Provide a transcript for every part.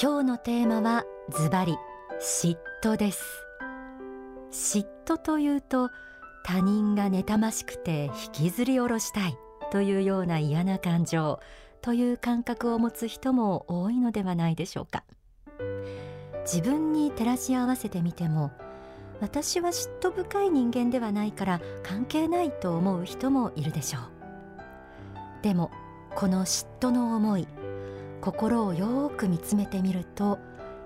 今日のテーマはズバリ嫉妬です。嫉妬というと他人が妬ましくて引きずり下ろしたいというような嫌な感情という感覚を持つ人も多いのではないでしょうか。自分に照らし合わせてみても私は嫉妬深い人間ではないから関係ないと思う人もいるでしょう。でもこの嫉妬の思い心をよく見つめてみると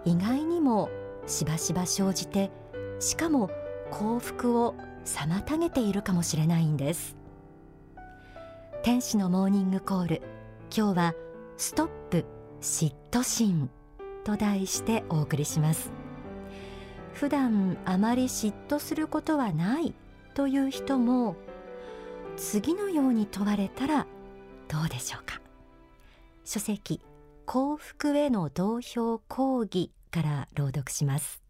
意外にもしばしば生じてしかも幸福を妨げているかもしれないんです。天使のモーニングコール。今日はストップ嫉妬心と題してお送りします。普段あまり嫉妬することはないという人も次のように問われたらどうでしょうか。書籍幸福への同票講義から朗読します。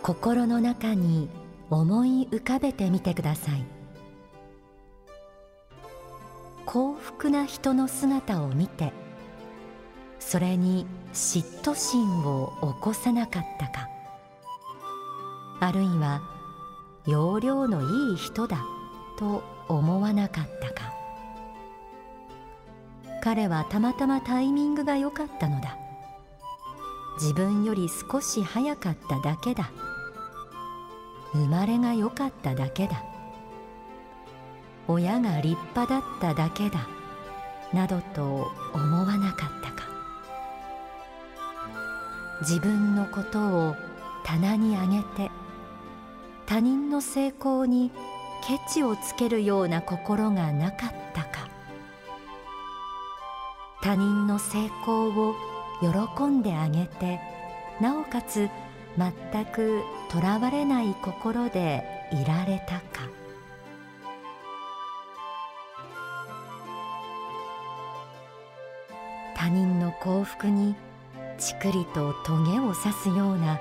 心の中に思い浮かべてみてください。幸福な人の姿を見てそれに嫉妬心を起こさなかったか。あるいは容量のいい人だと思わなかったか。彼はたまたまタイミングが良かったのだ。自分より少し早かっただけだ。生まれが良かっただけだ。親が立派だっただけだ。などと思わなかった。自分のことを棚に上げて他人の成功にケチをつけるような心がなかったか。他人の成功を喜んであげてなおかつ全くとらわれない心でいられたか。他人の幸福にちくりとトゲを刺すような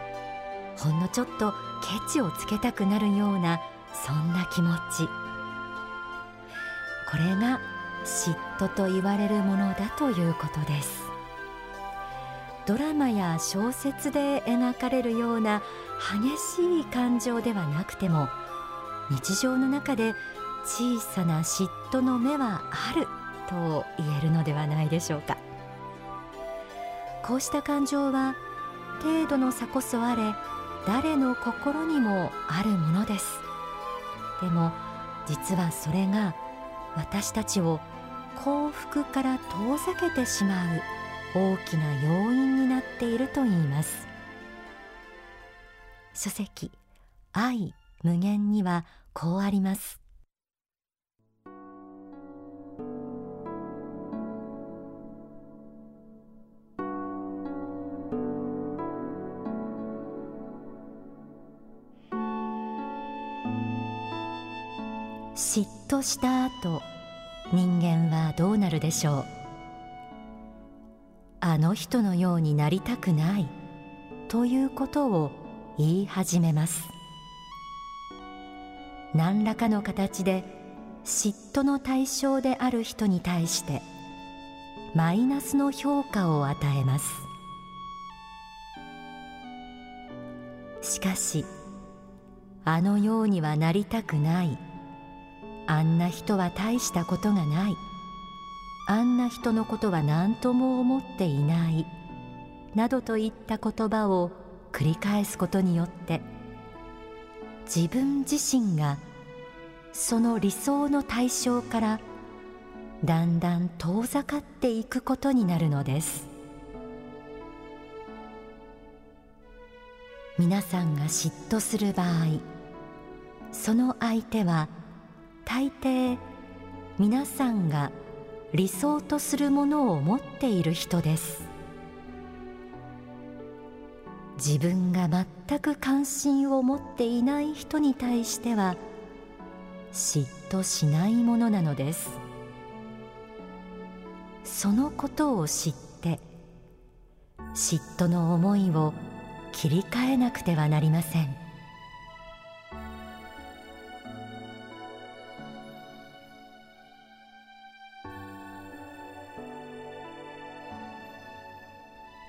ほんのちょっとケチをつけたくなるようなそんな気持ち。これが嫉妬と言われるものだということです。ドラマや小説で描かれるような激しい感情ではなくても日常の中で小さな嫉妬の目はあると言えるのではないでしょうか。こうした感情は程度の差こそあれ誰の心にもあるものです。でも実はそれが私たちを幸福から遠ざけてしまう大きな要因になっていると言います。書籍愛無限にはこうあります。嫉妬した後人間はどうなるでしょう？あの人のようになりたくないということを言い始めます。何らかの形で嫉妬の対象である人に対してマイナスの評価を与えます。しかしあのようにはなりたくないあんな人は大したことがない。あんな人のことは何とも思っていない。などといった言葉を繰り返すことによって自分自身がその理想の対象からだんだん遠ざかっていくことになるのです。皆さんが嫉妬する場合その相手は大抵皆さんが理想とするものを持っている人です。自分が全く関心を持っていない人に対しては嫉妬しないものなのです。そのことを知って嫉妬の思いを切り替えなくてはなりません。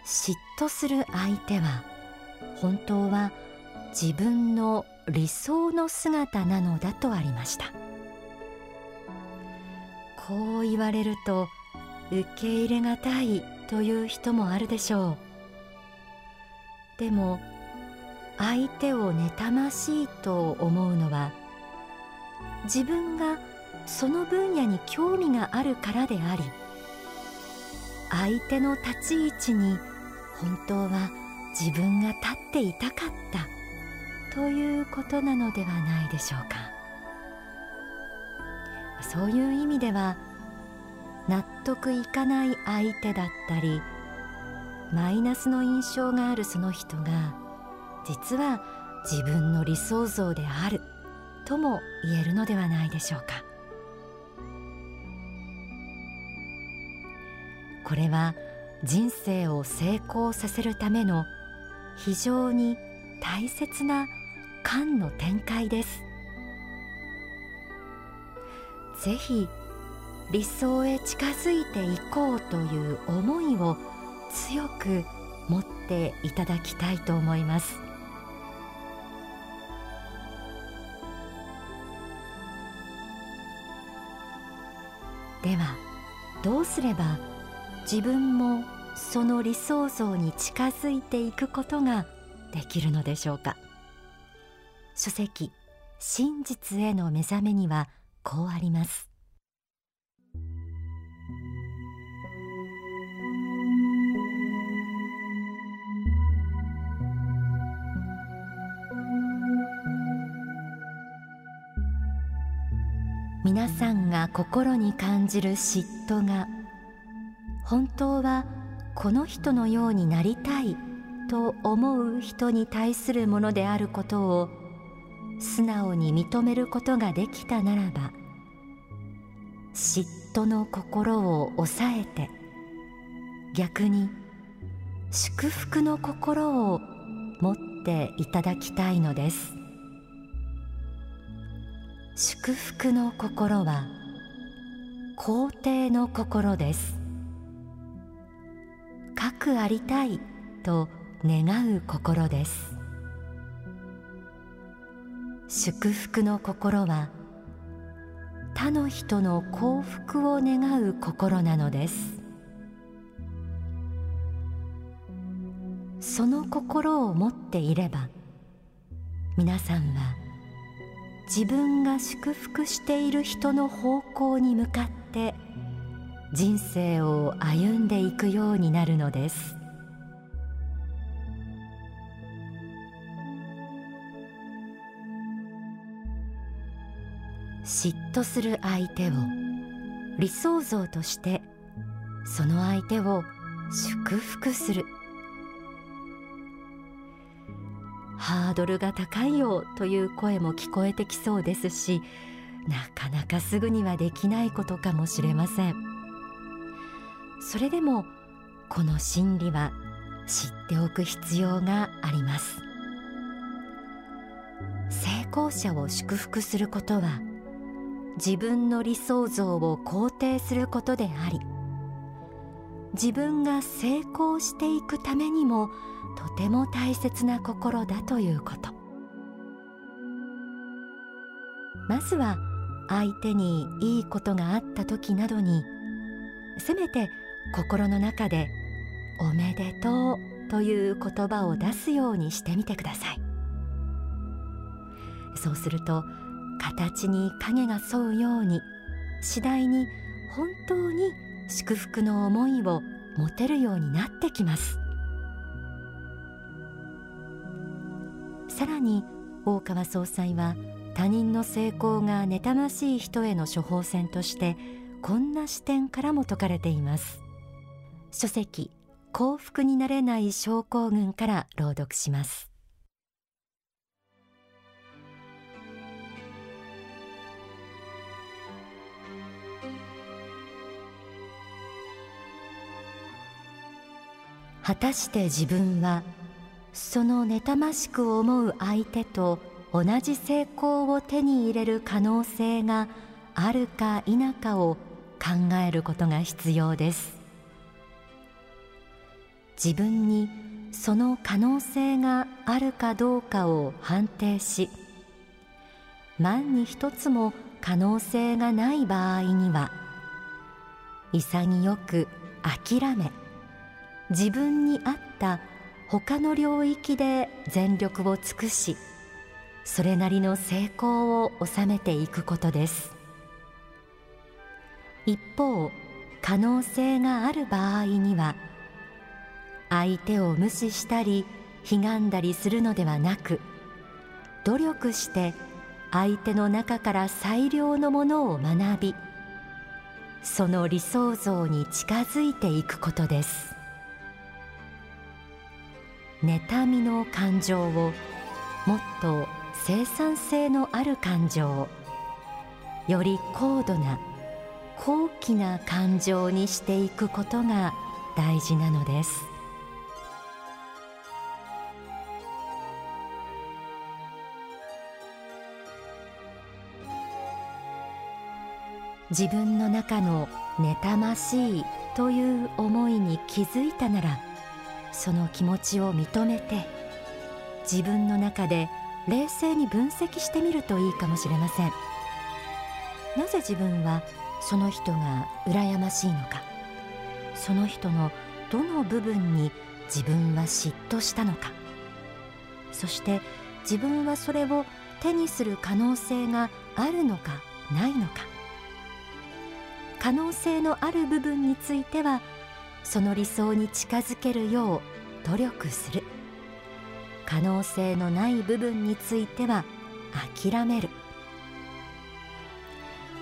嫉妬する相手は本当は自分の理想の姿なのだとありました。こう言われると受け入れがたいという人もあるでしょう。でも相手を妬ましいと思うのは自分がその分野に興味があるからであり相手の立ち位置に本当は自分が立っていたかった。ということなのではないでしょうか。そういう意味では納得いかない相手だったりマイナスの印象があるその人が実は自分の理想像であるとも言えるのではないでしょうか。これは人生を成功させるための非常に大切な観の展開です。ぜひ理想へ近づいていこうという思いを強く持っていただきたいと思います。ではどうすれば自分もその理想像に近づいていくことができるのでしょうか。書籍真実への目覚めにはこうあります。皆さんが心に感じる嫉妬が本当はこの人のようになりたいと思う人に対するものであることを素直に認めることができたならば嫉妬の心を抑えて逆に祝福の心を持っていただきたいのです。祝福の心は肯定の心です。くありたいと願う心です。祝福の心は他の人の幸福を願う心なのです。その心を持っていれば皆さんは自分が祝福している人の方向に向かって人生を歩んでいくようになるのです嫉妬する相手を理想像としてその相手を祝福するハードルが高いよという声も聞こえてきそうですしなかなかすぐにはできないことかもしれません。それでもこの真理は知っておく必要があります。成功者を祝福することは自分の理想像を肯定することであり自分が成功していくためにもとても大切な心だということ。まずは相手にいいことがあった時などにせめて心の中で「おめでとう」という言葉を出すようにしてみてください。そうすると形に影が沿うように次第に本当に祝福の思いを持てるようになってきます。さらに大川総裁は他人の成功が妬ましい人への処方箋としてこんな視点からも説かれています。書籍幸福になれない症候群から朗読します。果たして自分はその妬ましく思う相手と同じ成功を手に入れる可能性があるか否かを考えることが必要です。自分にその可能性があるかどうかを判定し万に一つも可能性がない場合には潔く諦め自分に合った他の領域で全力を尽くしそれなりの成功を収めていくことです。一方可能性がある場合には相手を無視したりひがんだりするのではなく努力して相手の中から最良のものを学びその理想像に近づいていくことです。妬みの感情をもっと生産性のある感情より高度な高貴な感情にしていくことが大事なのです。自分の中の妬ましいという思いに気づいたならその気持ちを認めて自分の中で冷静に分析してみるといいかもしれません。なぜ自分はその人が羨ましいのか？その人のどの部分に自分は嫉妬したのか？そして自分はそれを手にする可能性があるのかないのか？可能性のある部分についてはその理想に近づけるよう努力する。可能性のない部分については諦める。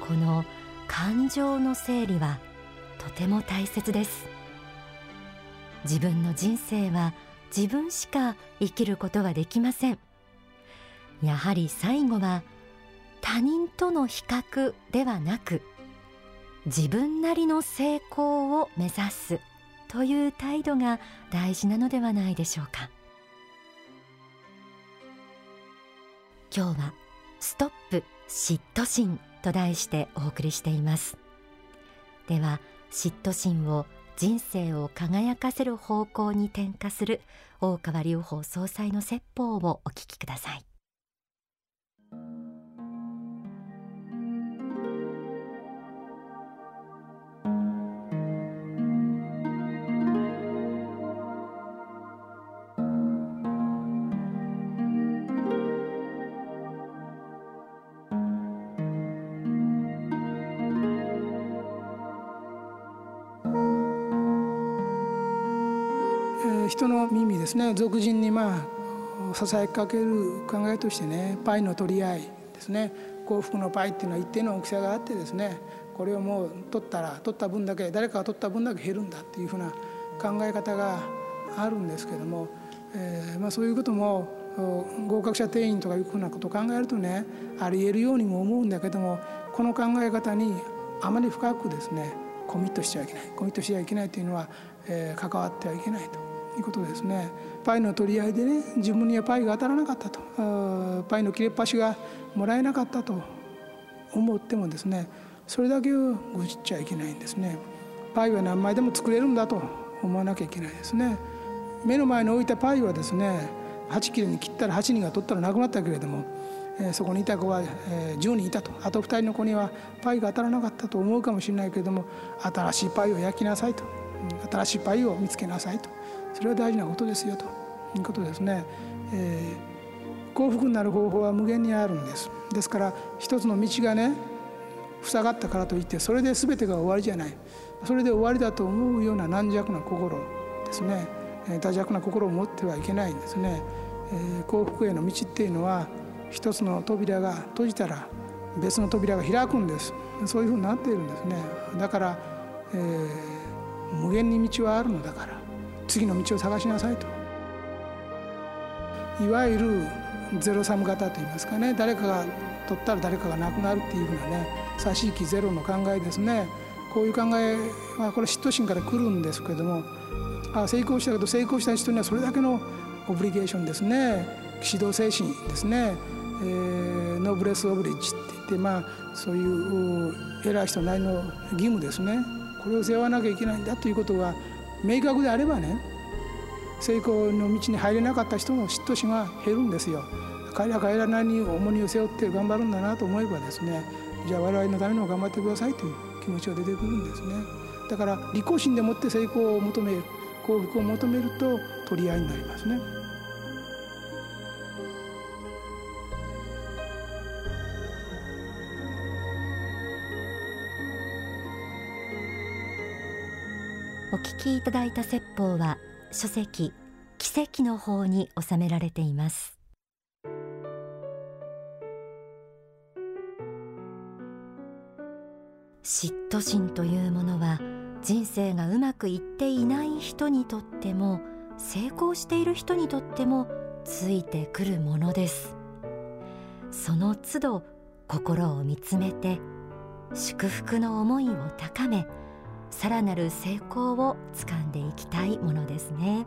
この感情の整理はとても大切です。自分の人生は自分しか生きることはできません。やはり最後は他人との比較ではなく自分なりの成功を目指すという態度が大事なのではないでしょうか。今日はストップ嫉妬心と題してお送りしています。では嫉妬心を人生を輝かせる方向に転化する大川隆法総裁の説法をお聞きください。人の耳ですね。俗人にまあささやかける考えとしてねパイの取り合いですね。幸福のパイっていうのは一定の大きさがあってですねこれをもう取ったら取った分だけ誰かが取った分だけ減るんだっていうふうな考え方があるんですけども、えーまあ、そういうことも合格者定員とかいうふうなことを考えるとねありえるようにも思うんだけどもこの考え方にあまり深くですねコミットしちゃいけない。コミットしちゃいけないというのは、えー、関わってはいけないと。いうことですね。パイの取り合いでね自分にはパイが当たらなかったと。パイの切れっ端がもらえなかったと思ってもですねそれだけを愚痴っちゃいけないんですね。パイは何枚でも作れるんだと思わなきゃいけないですね。目の前に置いたパイはですね8切れに切ったら8人が取ったらなくなったけれども、そこにいた子は、10人いたと。あと2人の子にはパイが当たらなかったと思うかもしれないけれども新しいパイを焼きなさいと。新しいパイを見つけなさいと。それは大事なことですよということですね、えー、幸福になる方法は無限にあるんです。ですから一つの道がね塞がったからといってそれで全てが終わりじゃない。それで終わりだと思うような軟弱な心ですね。多弱な心を持ってはいけないんですね、えー、幸福への道っていうのは一つの扉が閉じたら別の扉が開くんです。そういうふうになっているんですね。だから、えー、無限に道はあるのだから。次の道を探しなさいと。いわゆるゼロサム型といいますかね。誰かが取ったら誰かがなくなるっていうふうなね。差し引きゼロの考えですね。こういう考えはこれ嫉妬心から来るんですけども。あ成功したけど成功した人にはそれだけのオブリゲーションですね。指導精神ですね、えー、ノーブレス・オブリッジって言ってまあそういう偉い人なりの義務ですね。これを背負わなきゃいけないんだということが明確であればね成功の道に入れなかった人の嫉妬心が減るんですよ。彼ら彼らなりに重荷を背負って頑張るんだなと思えばですねじゃあ我々のためにも頑張ってくださいという気持ちが出てくるんですね。だから利己心でもって成功を求める幸福を求めると取り合いになりますね。聞きいただいた説法は書籍奇跡の方に収められています。嫉妬心というものは人生がうまくいっていない人にとっても成功している人にとってもついてくるものです。その都度心を見つめて祝福の思いを高めさらなる成功をつかんでいきたいものですね。